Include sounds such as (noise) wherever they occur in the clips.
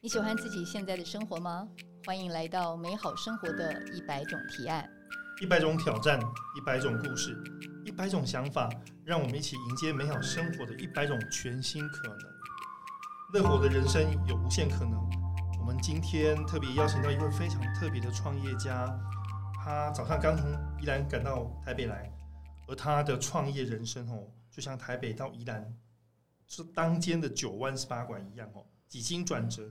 你喜欢自己现在的生活吗？欢迎来到美好生活的一百种提案。一百种挑战，一百种故事，一百种想法，让我们一起迎接美好生活的一百种全新可能。乐活的人生有无限可能。我们今天特别邀请到一位非常特别的创业家，他早上刚从宜兰赶到台北来，而他的创业人生哦，就像台北到宜兰是当间的九弯十八拐一样哦，几经转折。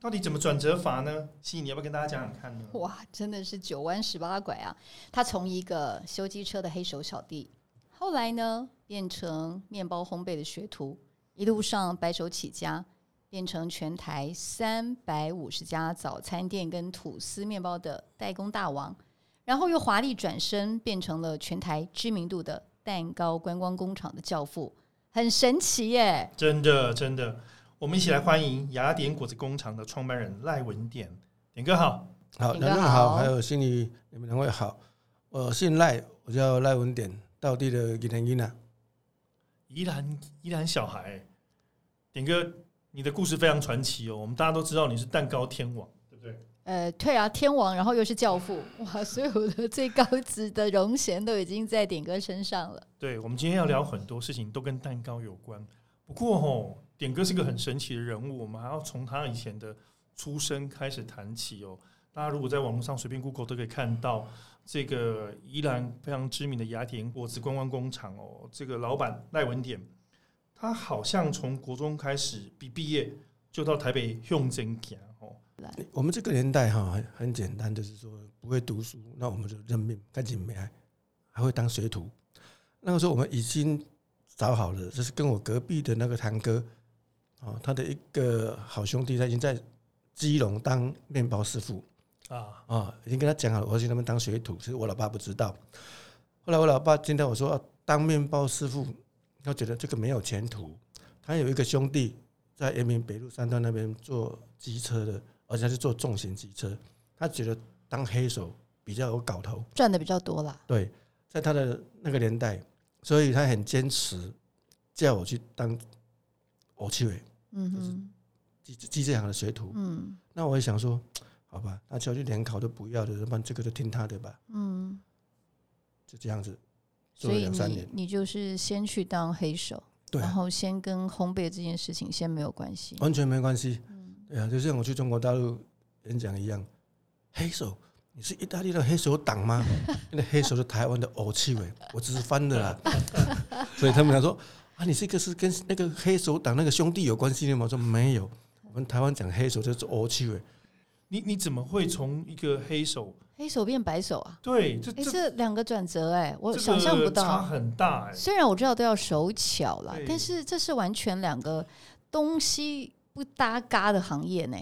到底怎么转折法呢？西西，你要不要跟大家讲讲看呢？哇，真的是九弯十八拐啊！他从一个修机车的黑手小弟，后来呢变成面包烘焙的学徒，一路上白手起家，变成全台三百五十家早餐店跟吐司面包的代工大王，然后又华丽转身变成了全台知名度的蛋糕观光工厂的教父，很神奇耶！真的，真的。我们一起来欢迎雅典果子工厂的创办人赖文典，典哥好，好，两位好，还有心里你们两位好，我姓赖，我叫赖文典，道地的宜兰伊娜，宜兰宜兰小孩，典哥，你的故事非常传奇哦，我们大家都知道你是蛋糕天王，对不对？呃，对啊，天王，然后又是教父，哇，所有的最高级的荣衔都已经在点哥身上了。对，我们今天要聊很多事情都跟蛋糕有关，不过吼。点哥是个很神奇的人物，我们还要从他以前的出生开始谈起哦。大家如果在网络上随便 Google 都可以看到这个宜兰非常知名的雅典果子观光工厂哦。这个老板赖文典，他好像从国中开始毕毕业就到台北用真行哦。我们这个年代哈很很简单，就是说不会读书，那我们就认命，赶紧没爱，还会当学徒。那个时候我们已经找好了，就是跟我隔壁的那个堂哥。哦，他的一个好兄弟，他已经在基隆当面包师傅啊啊，已经跟他讲好了，我去那边当学徒。其实我老爸不知道。后来我老爸听到我说当面包师傅，他觉得这个没有前途。他有一个兄弟在延平北路三段那边做机车的，而且是做重型机车。他觉得当黑手比较有搞头，赚的比较多啦。对，在他的那个年代，所以他很坚持叫我去当偶气委。嗯哼，机机这行的学徒，嗯，那我也想说，好吧，那就去联考都不要的，要不然这个就听他的吧，嗯，就这样子，做了两三年，你就是先去当黑手，对，然后先跟烘焙这件事情先没有关系，完全没关系，嗯，对啊，就像我去中国大陆演讲一样，黑手，你是意大利的黑手党吗？(laughs) 那黑手是台湾的偶气味，我只是翻的啦 (laughs) (laughs) 所以他们想说。啊，你这个是跟那个黑手党那个兄弟有关系的吗？我说没有，我们台湾讲黑手就是欧气味。你你怎么会从一个黑手黑手变白手啊？对，这这两个转折，哎，我想象不到，差很大。哎，虽然我知道都要手巧了，但是这是完全两个东西不搭嘎的行业呢。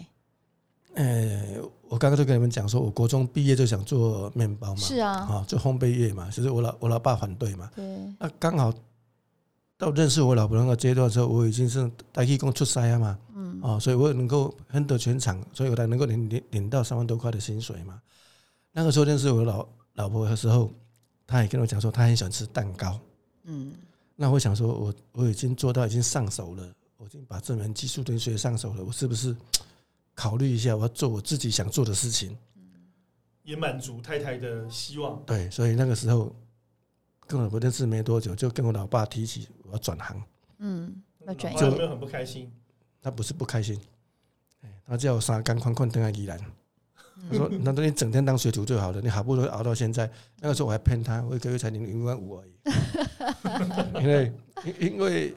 呃，我刚刚就跟你们讲说，我国中毕业就想做面包嘛，是啊，啊，做烘焙业嘛，就是我老我老爸反对嘛，对，那刚好。到认识我老婆那个阶段的时候，我已经是大气工出差啊嘛，嗯，哦，所以我能够很得全场，所以我才能够领领领到三万多块的薪水嘛。那个时候认识我老老婆的时候，她也跟我讲说，她很喜欢吃蛋糕，嗯，那我想说，我我已经做到已经上手了，我已经把这门技术都学上手了，我是不是 (tsk) 考虑一下，我要做我自己想做的事情，也满足太太的希望。对，所以那个时候。跟我老婆认识没多久，就跟我老爸提起我要转行。嗯，那转有没有很不开心。他不是不开心，他叫我三干宽宽登在宜兰。他说：“那等你整天当学徒就好了，你好不容易熬到现在。”那个时候我还骗他，我一个月才领一万五而已。(laughs) 因为因为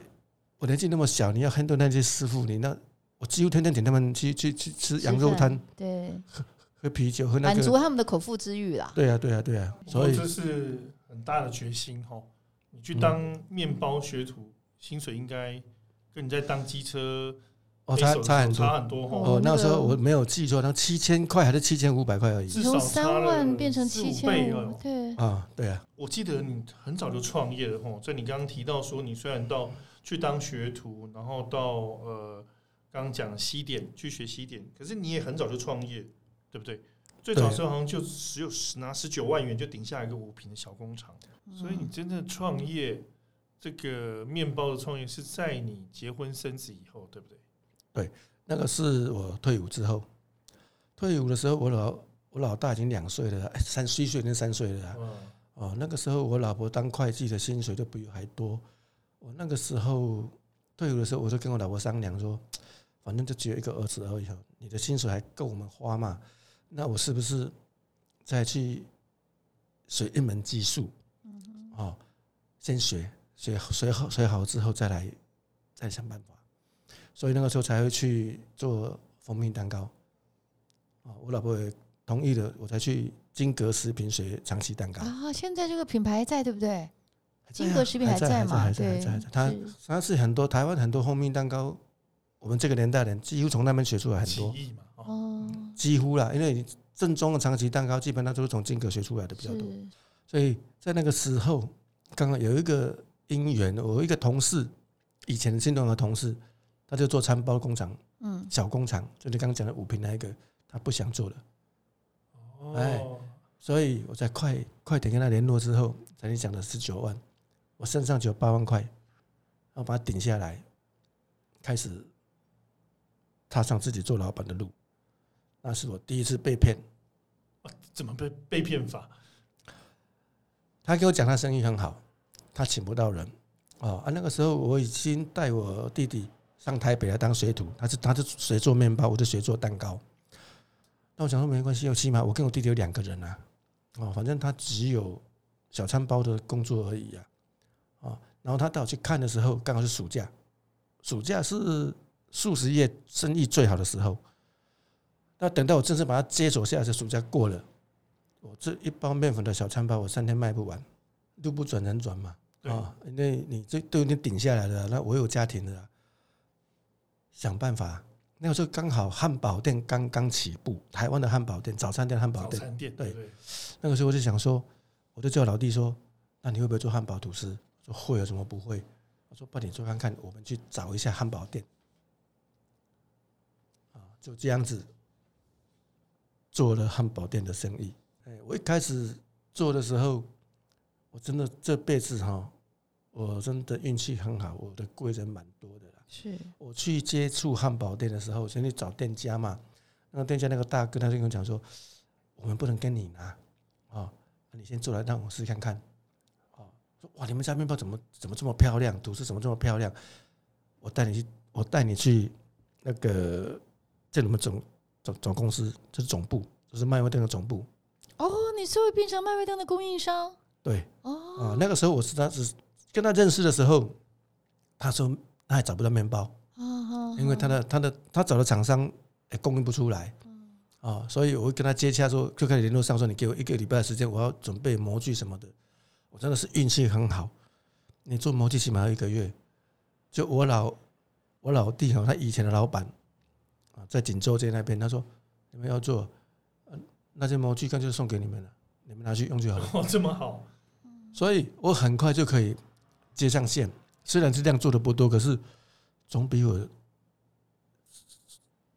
我年纪那么小，你要很多那些师傅，你那我几乎天天请他们去去去吃羊肉摊，对，喝喝啤酒，喝那个满足他们的口腹之欲啦。对啊，对啊，对啊，所以这是。很大的决心哈，你去当面包学徒，薪水应该跟你在当机车哦差差很多差很多哦。那时候我没有记错，那七千块还是七千五百块而已，至少三万变成七千五，对啊对啊。我记得你很早就创业了哈，在你刚刚提到说，你虽然到去当学徒，然后到呃刚刚讲西点去学西点，可是你也很早就创业，对不对？最早时候好像就只有十拿十九万元就顶下一个五平的小工厂，所以你真正创业这个面包的创业是在你结婚生子以后，对不对？对那个是我退伍之后，退伍的时候，我老我老大已经两岁了，哎，三虚岁跟三岁了哦，那个时候我老婆当会计的薪水都比我还多。我那个时候退伍的时候，我就跟我老婆商量说，反正就只有一个儿子而已，你的薪水还够我们花嘛？那我是不是再去学一门技术？哦，先学学学好学好之后再来再想办法。所以那个时候才会去做蜂蜜蛋糕。啊，我老婆也同意了，我才去金格食品学长期蛋糕。啊，现在这个品牌还在对不对？金格食品还在吗？还还在，对还在，还在。它是它是很多台湾很多蜂蜜蛋糕，我们这个年代人几乎从那边学出来很多，几乎啦，因为正宗的长崎蛋糕基本上都是从金阁学出来的比较多。所以在那个时候，刚刚有一个因缘，我一个同事，以前的新东的同事，他就做餐包工厂，嗯，小工厂，就你刚刚讲的五平那一个，他不想做了，哎哦，所以我在快快点跟他联络之后，才你讲的十九万，我身上只有八万块，然后把它顶下来，开始踏上自己做老板的路。那是我第一次被骗。怎么被被骗法？他给我讲他生意很好，他请不到人哦啊。那个时候我已经带我弟弟上台北来当学徒，他是他是学做面包，我就学做蛋糕。那我想说没关系，有起码我跟我弟弟有两个人啊，哦，反正他只有小餐包的工作而已啊，啊。然后他带我去看的时候，刚好是暑假，暑假是数十业生意最好的时候。那等到我正式把它接手下来，这暑假过了。我这一包面粉的小餐包，我三天卖不完，路不转人转嘛，啊，因为你这都已经顶下来了，那我有家庭了，想办法。那个时候刚好汉堡店刚刚起步，台湾的汉堡店，早餐店汉堡店。早餐店，对那个时候我就想说，我就叫老弟说，那你会不会做汉堡吐司？我说会，有什么不会？我说帮你做看看，我们去找一下汉堡店。啊，就这样子做了汉堡店的生意。哎，我一开始做的时候，我真的这辈子哈，我真的运气很好，我的贵人蛮多的啦。是我去接触汉堡店的时候，先去找店家嘛，那个店家那个大哥他就跟我讲说，我们不能跟你拿，啊、你先做来让我试看看，啊、说哇，你们家面包怎么怎么这么漂亮，吐司怎么这么漂亮，我带你去，我带你去那个这你们总总总公司，这是总部，这是麦味登的总部，哦，你是会变成麦味登的供应商对，哦，啊、那个时候我是他是跟他认识的时候，他说他还找不到面包。啊因为他的他的他找的厂商也供应不出来，啊，所以我会跟他接洽说，就开始联络上说，你给我一个礼拜的时间，我要准备模具什么的。我真的是运气很好，你做模具起码要一个月。就我老我老弟哈，他以前的老板啊，在锦州街那边，他说你们要做，嗯，那些模具干脆送给你们了，你们拿去用就好了。(laughs) 哦，这么好，所以我很快就可以接上线。虽然是量做的不多，可是总比我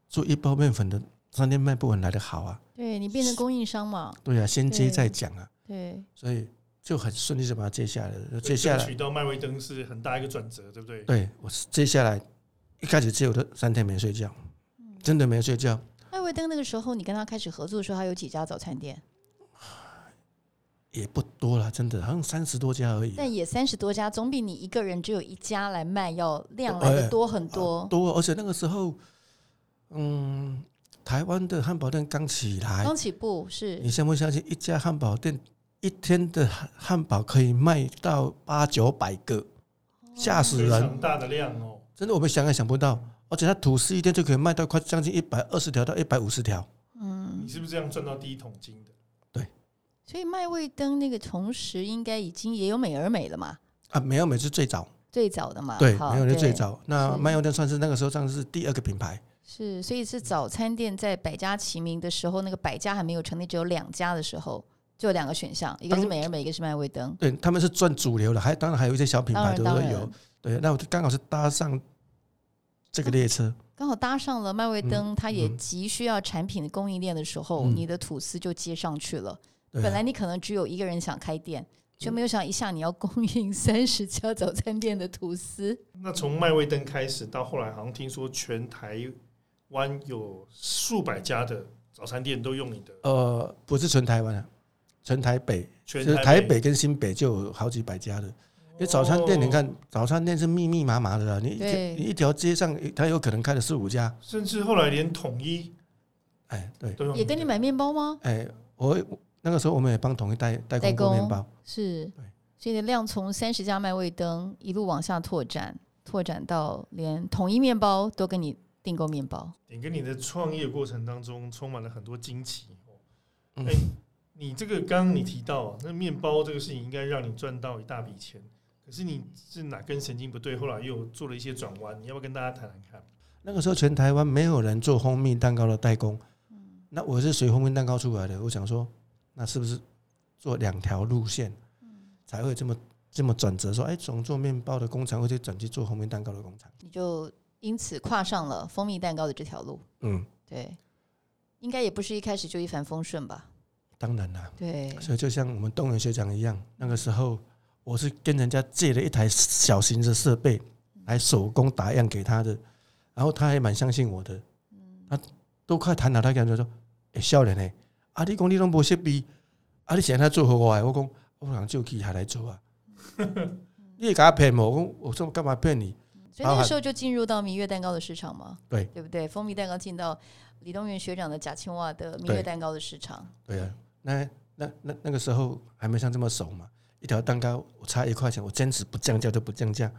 做一包面粉的三天卖不完来的好啊！对你变成供应商嘛，对啊，先接再讲啊，对，所以就很顺利就把它接下来了。接下来取，到麦威登是很大一个转折，对不对？对我是接下来一开始接我的三天没睡觉，真的没睡觉。艾维登那个时候你跟他开始合作的时候，他有几家早餐店？也不多了，真的好像三十多家而已啊、但也三十多家，总比你一个人只有一家来卖要量来的多很多。多，而且那个时候，嗯，台湾的汉堡店刚起来，刚起步是你相不相信？一家汉堡店一天的汉汉堡可以卖到八九百个，吓死人！非常大的量哦，真的，我们想也想不到。而且它吐司一天就可以卖到快将近一百二十条到一百五十条。嗯你，是不是这样赚到第一桶金的？对所以麦味登那个同时应该已经也有美而美了嘛，啊，美而美是最早，最早的嘛，对，好美而美是最早。那是麦味登算是那个时候算是第二个品牌。是，所以是早餐店在百家齐名的时候，那个百家还没有成立，只有两家的时候，就有两个选项，一个是美而美，一个是麦味登。对，他们是赚主流的，还当然还有一些小品牌都会有。对，那我就刚好是搭上这个列车。刚好搭上了麦味登，它也嗯急需要产品的供应链的时候，嗯你的吐司就接上去了。啊本来你可能只有一个人想开店，就没有想一下你要供应 (laughs) 三十家早餐店的吐司。那从麦味登开始到后来，好像听说全台湾有数百家的早餐店都用你的，呃，不是全台湾啊，全台北，全台台北跟新北就有好几百家的。因为早餐店，你看哦，早餐店是密密麻麻的啊，你一一条街上，它有可能开了四五家。甚至后来连统一哎，对，都用也跟你买面包吗？哎，我那个时候我们也帮统一代代代工工过面包。是对，所以你的量从三十家麦味登一路往下拓展，拓展到连统一面包都跟你订购面包。你跟你的创业过程当中充满了很多惊奇。嗯哎、你这个刚刚你提到啊，那面包这个事情应该让你赚到一大笔钱，可是你是哪根神经不对？后来又做了一些转弯，你要不要跟大家谈谈看？那个时候全台湾没有人做蜂蜜蛋糕的代工，那我是随蜂蜜蛋糕出来的。我想说，那是不是做两条路线，才会这么这么转折？说，哎，从做面包的工厂，或者转去做蜂蜜蛋糕的工厂。你就因此跨上了蜂蜜蛋糕的这条路。嗯，对，应该也不是一开始就一帆风顺吧？当然啦。对，所以就像我们东元学长一样，那个时候我是跟人家借了一台小型的设备来手工打样给他的，然后他还蛮相信我的，他都快谈了，他跟我说：“哎、少年呢，啊，你讲你拢无设备，啊，你现在做好我的，我讲我人就去他来做啊，(laughs) 你也给他骗我，我讲我说干嘛骗你？所以那个时候就进入到蜜月蛋糕的市场嘛？对对不对？蜂蜜蛋糕进到李东元学长的假青蛙的蜜月蛋糕的市场。对啊，那那那那个时候还没像这么熟嘛，一条蛋糕我差一块钱，我坚持不降价就不降价。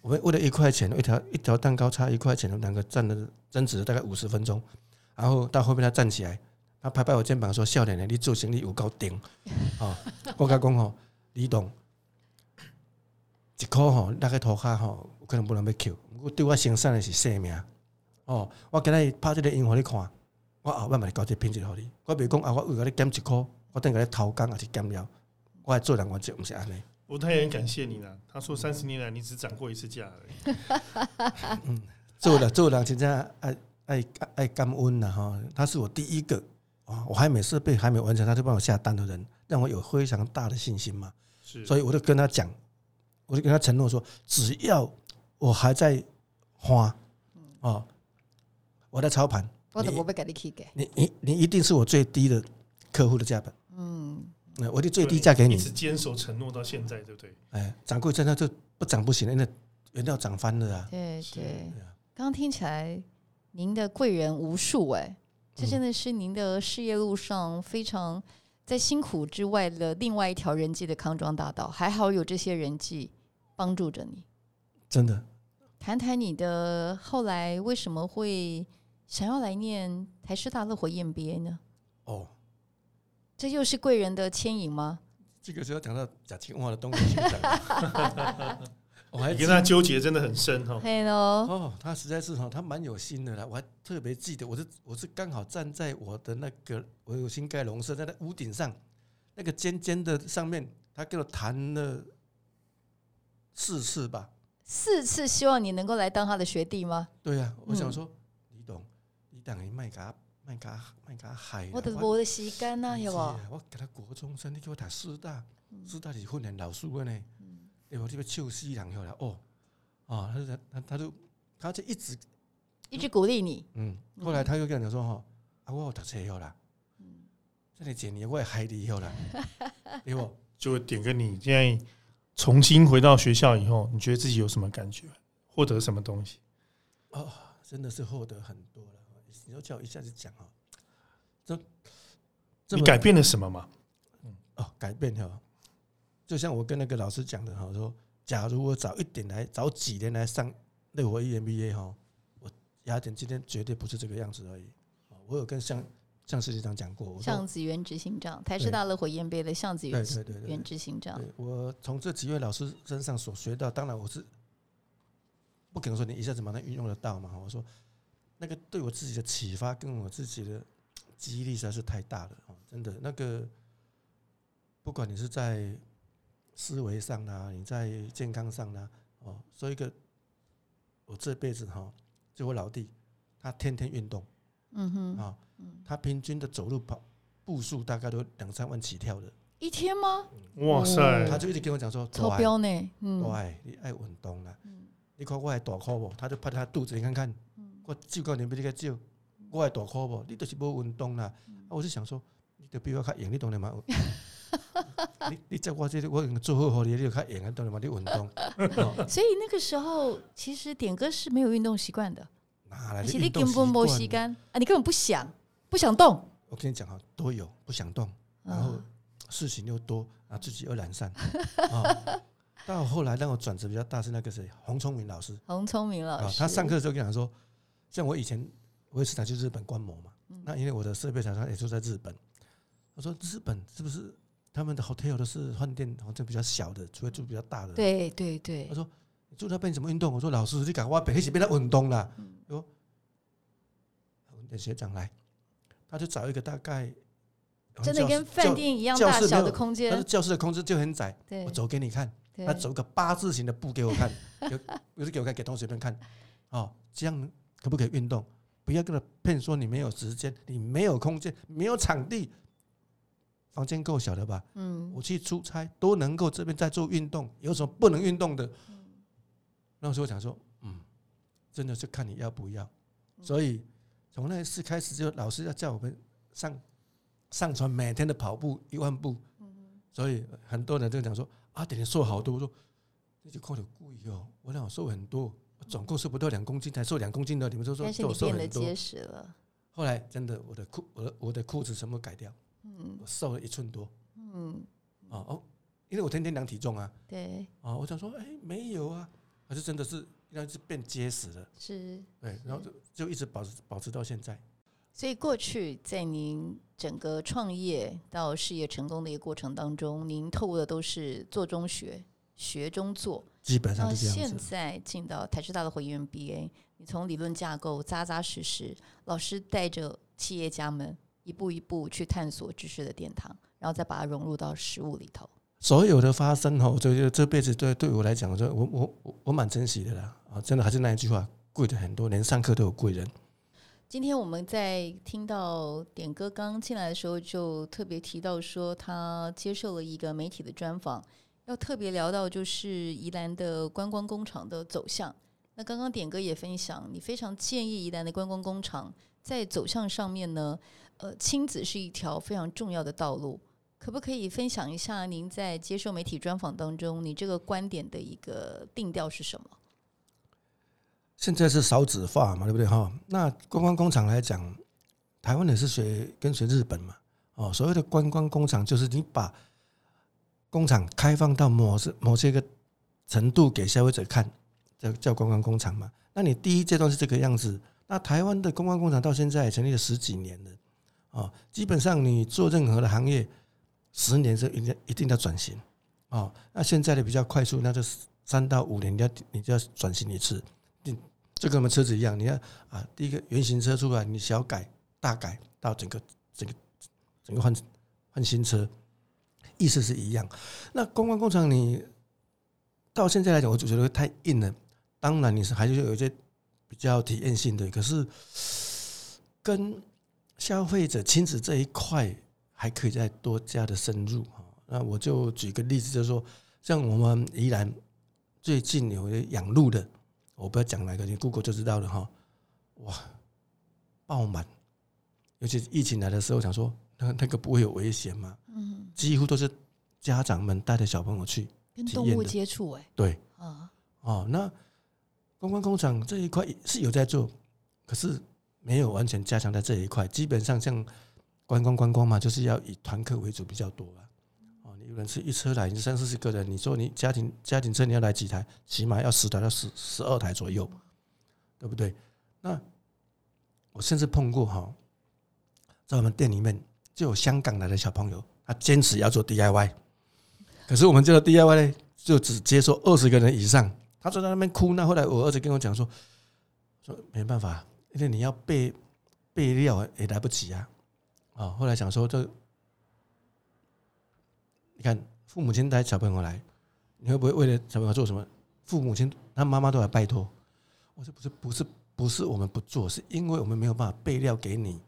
我们为了一块钱，一条一条蛋糕差一块钱，两个站了争执了大概五十分钟，然后到后面他站起来，他拍拍我肩膀说：“少年的，你做生意有够顶哦！” (laughs) 我甲讲吼，李董，一箍吼，那个涂骹吼，有可能不能要扣，不过对我生产的是性命哦。我今日拍这个音互你看。我后摆嘛交这品质互你，我袂讲啊，我为甲你减一箍，我等下你偷工也是减了，我还做人原则毋是安尼。我太很感谢你了。他说三十年来你只涨过一次价而已。(laughs) 嗯做了做了真正爱爱爱感恩了哈，他是我第一个啊，我还没设备还没完成，他就帮我下单的人，让我有非常大的信心嘛。是，所以我就跟他讲，我就跟他承诺说，只要我还在花哦，我在操盘，你我都不会给你去给。你你你一定是我最低的客户的价本，嗯，那我的最低价给你一，直坚守承诺到现在，对不对？哎，涨过一阵，那就不涨不行了，因为原料涨翻了啊。是对对。刚刚听起来，您的贵人无数哎，这嗯真的是您的事业路上非常在辛苦之外的另外一条人际的康庄大道。还好有这些人际帮助着你。真的，谈谈你的后来为什么会想要来念台师大乐活 EMBA 呢？哦，这又是贵人的牵引吗？这个时候讲到假青蛙的东西，(laughs) 我还跟他纠结真的很深哦。对喽，哦，他实在是哈，他蛮有心的啦。我还特别记得，我是我是刚好站在我的那个我有新盖笼舍在那屋顶上，那个尖尖的上面，他跟我谈了四次吧。四次希望你能够来当他的学弟吗？对呀、我想嗯说，李董，你等于卖甲卖甲卖甲害啦，我的我的时间呐，有无？啊我给他国中生，你给我读师大，师大是训练老师的呢，对吧？这个笑死人了啦，哦，啊，他就他他就他就一直一直鼓励你，嗯，后来他又跟我讲说吼，啊，我有读册以后啦，这个一年我也害你以后啦，(laughs) 对不？就点跟你现在重新回到学校以后，你觉得自己有什么感觉？获得什么东西？哦，真的是获得很多了。你要叫我一下子讲哦，这这你改变了什么吗？哦，改变哈，就像我跟那个老师讲的哈，说假如我早一点来，早几年来上乐活 EMBA 哈，我雅典今天绝对不是这个样子而已。哦我有跟向向市长讲过，我说向子元执行长，台师对大乐活研杯的向子对元对对对元执行长，我从这几位老师身上所学到，当然我是不可能说你一下子马上运用得到嘛。我说那个对我自己的启发跟我自己的记忆力实在是太大了哦，真的那个不管你是在思维上啦，你在健康上啦，哦，所以一个我这辈子哈，就我老弟，他天天运动嗯哼，啊，他平均的走路跑步数大概都两三万起跳的。一天吗？哇塞，他就一直跟我讲说，超大标呢，嗯，对，你爱运动啦。你看我还大块不？他就拍他肚子，你看看，我照到年比你个照，我的大裤无？你就是无运动啦。啊，我是想说，你就比我较硬，你当然嘛有。(laughs) 你你在我这里，我已经做好好你，你就较硬啊，当然嘛你运动。哦 (laughs) 所以那个时候其实点歌是没有运动习惯的，哪来而且你的运动根本没习惯？时间啊，你根本不想不想动，我跟你讲哈，都有不想动，然后嗯事情又多，啊，自己又懒散啊。到后来让我转折比较大是那个谁，洪聪明老师洪聪明老啊，师，他上课的时候跟我讲说，像我以前我也是想去日本观摩嘛，嗯那因为我的设备厂商也就在日本，我说日本是不是他们的 hotel 都是饭店，好像比较小的，除非住比较大的。，对对对他，说你住那边怎么运动？我说老师，你赶快北一起变成运动啦。嗯说那学长来，他就找一个大概真的跟饭店一样大小的空间但是，教室的空间就很窄，对我走给你看。他走个八字形的步给我看，有有时给我看，给同学们看，哦，这样可不可以运动？不要跟他骗说你没有时间，你没有空间，没有场地，房间够小的吧？嗯我去出差都能够这边在做运动，有什么不能运动的？那时候我想说，嗯，真的是看你要不要。所以从那一次开始，就老师要叫我们上上传每天的跑步一万步，所以很多人就讲说啊，点点瘦好多，我说那就靠的贵哦，我让我瘦很多，我总共瘦不到两公斤，才瘦两公斤的，你们都说叫但是你我瘦很多变得结。实了，后来真的，我的裤，我的我的裤子全部改掉，嗯。我瘦了一寸多。嗯，哦哦，因为我天天量体重啊，对，啊，我想说，哎，没有啊，还是真的是，那是变结实了，是。对，然后就就一直保持保持到现在。所以过去在您整个创业到事业成功的一个过程当中，您透过的都是做中学，学中做。基本上是这样子。现在进到台师大的回音 BA，你从理论架构扎扎实实，老师带着企业家们一步一步去探索知识的殿堂，然后再把它融入到实物里头。所有的发生哈，我觉得这辈子对对我来讲，我说我我我我蛮珍惜的啦啊，真的还是那一句话，贵的很多，连上课都有贵人。今天我们在听到点哥刚进来的时候，就特别提到说，他接受了一个媒体的专访，要特别聊到就是宜兰的观光工厂的走向。那刚刚点哥也分享，你非常建议宜兰的观光工厂在走向上面呢，呃，亲子是一条非常重要的道路。可不可以分享一下您在接受媒体专访当中，你这个观点的一个定调是什么？现在是少子化嘛，对不对哈？那观光工厂来讲，台湾也是学跟随日本嘛，哦，所谓的观光工厂就是你把工厂开放到某些某些个程度给消费者看，叫叫观光工厂嘛。那你第一阶段是这个样子，那台湾的观光工厂到现在也成立了十几年了，哦，基本上你做任何的行业，十年是一定一定要转型，哦，那现在的比较快速，那就三到五年你要你就要转型一次。你就跟我们车子一样，你看啊，第一个原型车出来，你小改、大改到整个、整个、整个换换新车，意思是一样。那观光工厂你到现在来讲，我就觉得太硬了。当然你是还是有一些比较体验性的，可是跟消费者亲子这一块还可以再多加的深入哈。那我就举个例子，就是说，像我们宜兰最近有一养鹿的。我不要讲哪个，你 Google 就知道了哈。哇，爆满，尤其疫情来的时候，想说那那个不会有危险吗？嗯，几乎都是家长们带着小朋友去。跟动物接触、哎，对，啊，哦，那观光工厂这一块是有在做，可是没有完全加强在这一块。基本上像观光观光嘛，就是要以团客为主比较多啊。哦，你有人是一车来，你三四十个人，你说你家庭家庭车你要来几台，起码要十台到十十二台左右，对不对？那我甚至碰过哈，在我们店里面就有香港来的小朋友，他坚持要做 DIY，可是我们这个 DIY 呢，就只接受二十个人以上。他坐在那边哭，那后来我儿子跟我讲说，说没办法，因为你要备备料也来不及啊。啊，后来想说这，你看父母亲带小朋友来，你会不会为了小朋友做什么？父母亲他妈妈都来拜托。我说不是不是不是我们不做，是因为我们没有办法备料给你。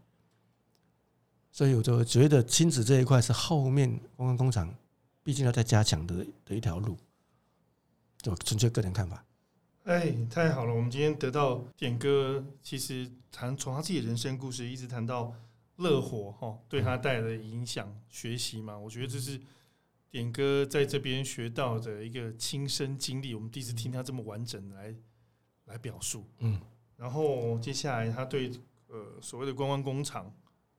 所以我就觉得亲子这一块是后面观光工厂毕竟要再加强的的一条路，就纯粹个人看法。哎，太好了！我们今天得到点哥，其实谈从他自己的人生故事，一直谈到乐活哈，对他带来的影响、学习嘛，我觉得这是点哥在这边学到的一个亲身经历。我们第一次听他这么完整来来表述，嗯，然后接下来他对呃所谓的观光工厂，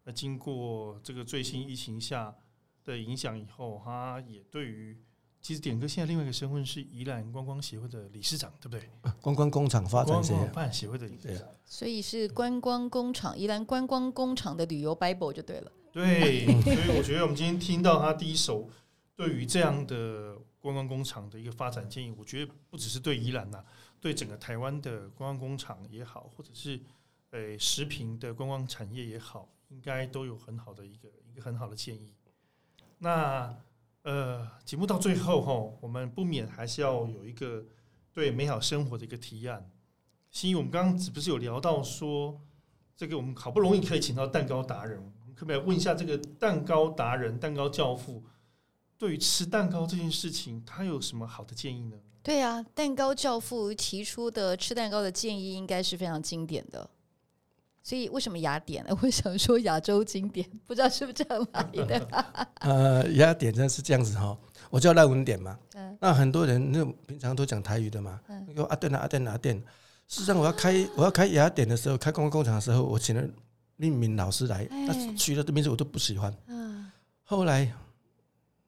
那经过这个最新疫情下的影响以后，他也对于其实点哥现在另外一个身份是宜兰观光协会的理事长，对不对？观光工厂发展协会观光协会的理事长。所以是观光工厂，宜兰观光工厂的旅游 Bible 就对了。对，所以我觉得我们今天听到他第一首对于这样的观光工厂的一个发展建议，我觉得不只是对宜兰呐、对整个台湾的观光工厂也好，或者是呃食品的观光产业也好，应该都有很好的一个一个很好的建议。那呃，节目到最后哈，我们不免还是要有一个对美好生活的一个提案。心怡，我们刚刚只不是有聊到说，这个我们好不容易可以请到蛋糕达人，我们可不可以问一下这个蛋糕达人、蛋糕教父，对于吃蛋糕这件事情，他有什么好的建议呢？对啊，蛋糕教父提出的吃蛋糕的建议应该是非常经典的。所以为什么雅典呢？(laughs) 我想说亚洲经典，不知道是不是这样来的。(laughs) 呃，雅典真的是这样子哈，我叫赖文典嘛。嗯那很多人那平常都讲台语的嘛，嗯那个阿店啊阿店啊阿店。事实上，我要开我要开雅典的时候，开观光工厂的时候，我请了一名老师来，哎那取了的名字我都不喜欢。嗯后来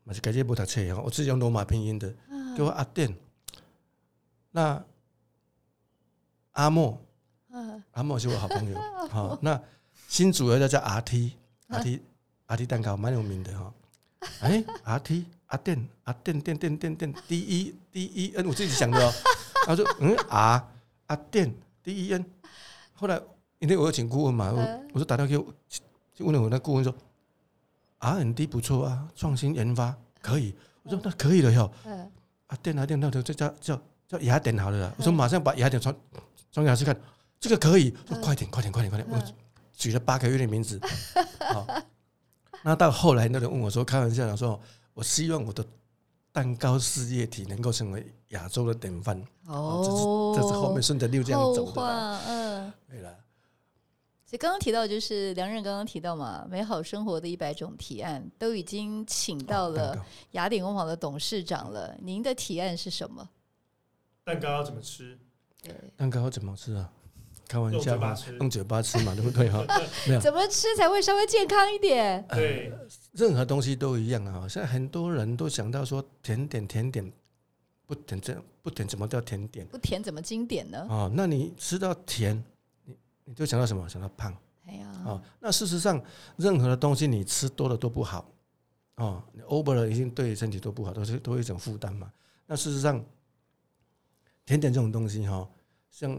我是改接不读册哦，我自己用罗马拼音的，嗯给我阿店。那阿莫嗯阿莫是我好朋友，(laughs) 好、那新组合的叫 RT RT RT 蛋糕，蛮有名的哈、哎，RT 阿电阿电电电电电 D E D E N，我自己想的哦。(laughs) 他说嗯 R 阿电 D E N，后来因为我有请顾问嘛，我嗯。我就打电话给我就问了我那顾问说 R N D 不错啊，创新研发可以。我说那可以了哟。嗯。啊，电脑电脑就叫叫叫雅典好了啦。我说马上把雅典传传给老师看，这个可以，说快点快点快点快点，我嗯举了八个月的名字。(laughs) 好，那到后来那人问我说，开玩笑讲说，我希望我的蛋糕事业体能够成为亚洲的典范。哦，这是后面顺着六这样后走的嗯。对了，所以刚刚提到，就是梁任刚刚提到嘛，美好生活的一百种提案都已经请到了雅典工坊的董事长了。您的提案是什么？蛋糕要怎么吃？对，蛋糕怎么吃啊？开玩笑嘛，嘴巴吃。用嘴巴吃嘛，对不对哈？(laughs) 没有，怎么吃才会稍微健康一点？对，任何东西都一样啊。现在很多人都想到说甜点甜点不甜这不甜怎么叫甜点？不甜怎么经典呢？哦，那你吃到甜，你你就想到什么？想到胖哎呀，哦。那事实上，任何的东西你吃多了都不好哦，你 over 了一定对身体都不好，都是都有一种负担嘛。那事实上，甜点这种东西哈、像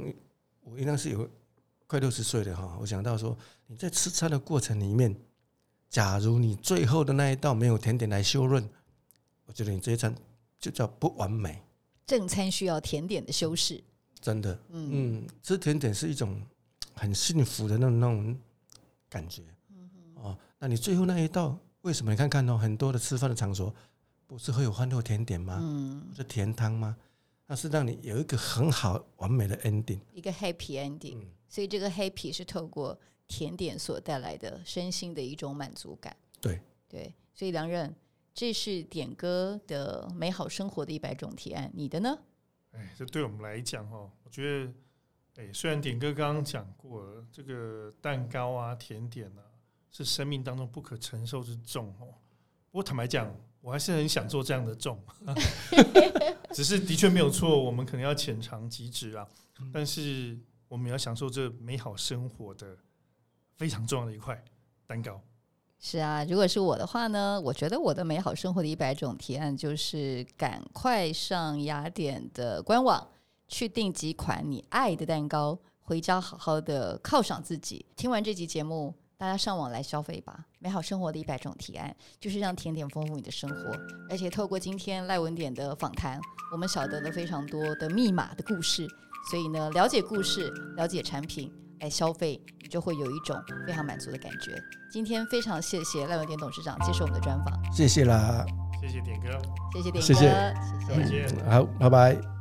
我应该是有快六十岁了哈、我想到说你在吃餐的过程里面，假如你最后的那一道没有甜点来修润，我觉得你这一餐就叫不完美，正餐需要甜点的修饰。真的。嗯，嗯，吃甜点是一种很幸福的那种那种感觉。哦，那你最后那一道，为什么你看看哦，很多的吃饭的场所不是会有欢乐甜点吗？嗯，不是甜汤吗？那是让你有一个很好完美的 ending。一个 happy ending。嗯，所以这个 happy 是透过甜点所带来的身心的一种满足感。对对，所以梁任，这是点歌的美好生活的一百种提案，你的呢？哎，这对我们来讲哈，我觉得，哎，虽然点哥刚刚讲过了，这个蛋糕啊、甜点啊，是生命当中不可承受之重哦。不过坦白讲，我还是很想做这样的重，(laughs) 只是的确没有错，我们可能要浅尝即止啊。但是我们要享受这美好生活的非常重要的一块蛋糕。是啊，如果是我的话呢，我觉得我的美好生活的一百种提案就是赶快上雅典的官网去订几款你爱的蛋糕，回家好好的犒赏自己。听完这集节目，大家上网来消费吧。美好生活的一百种提案，就是让甜点丰富你的生活。而且透过今天赖文典的访谈，我们晓得了非常多的密码的故事。所以呢，了解故事，了解产品，来消费你就会有一种非常满足的感觉。今天非常谢谢赖文典董事长接受我们的专访，谢谢啦，谢谢点哥，谢谢点哥，谢谢谢谢再见。好，拜拜。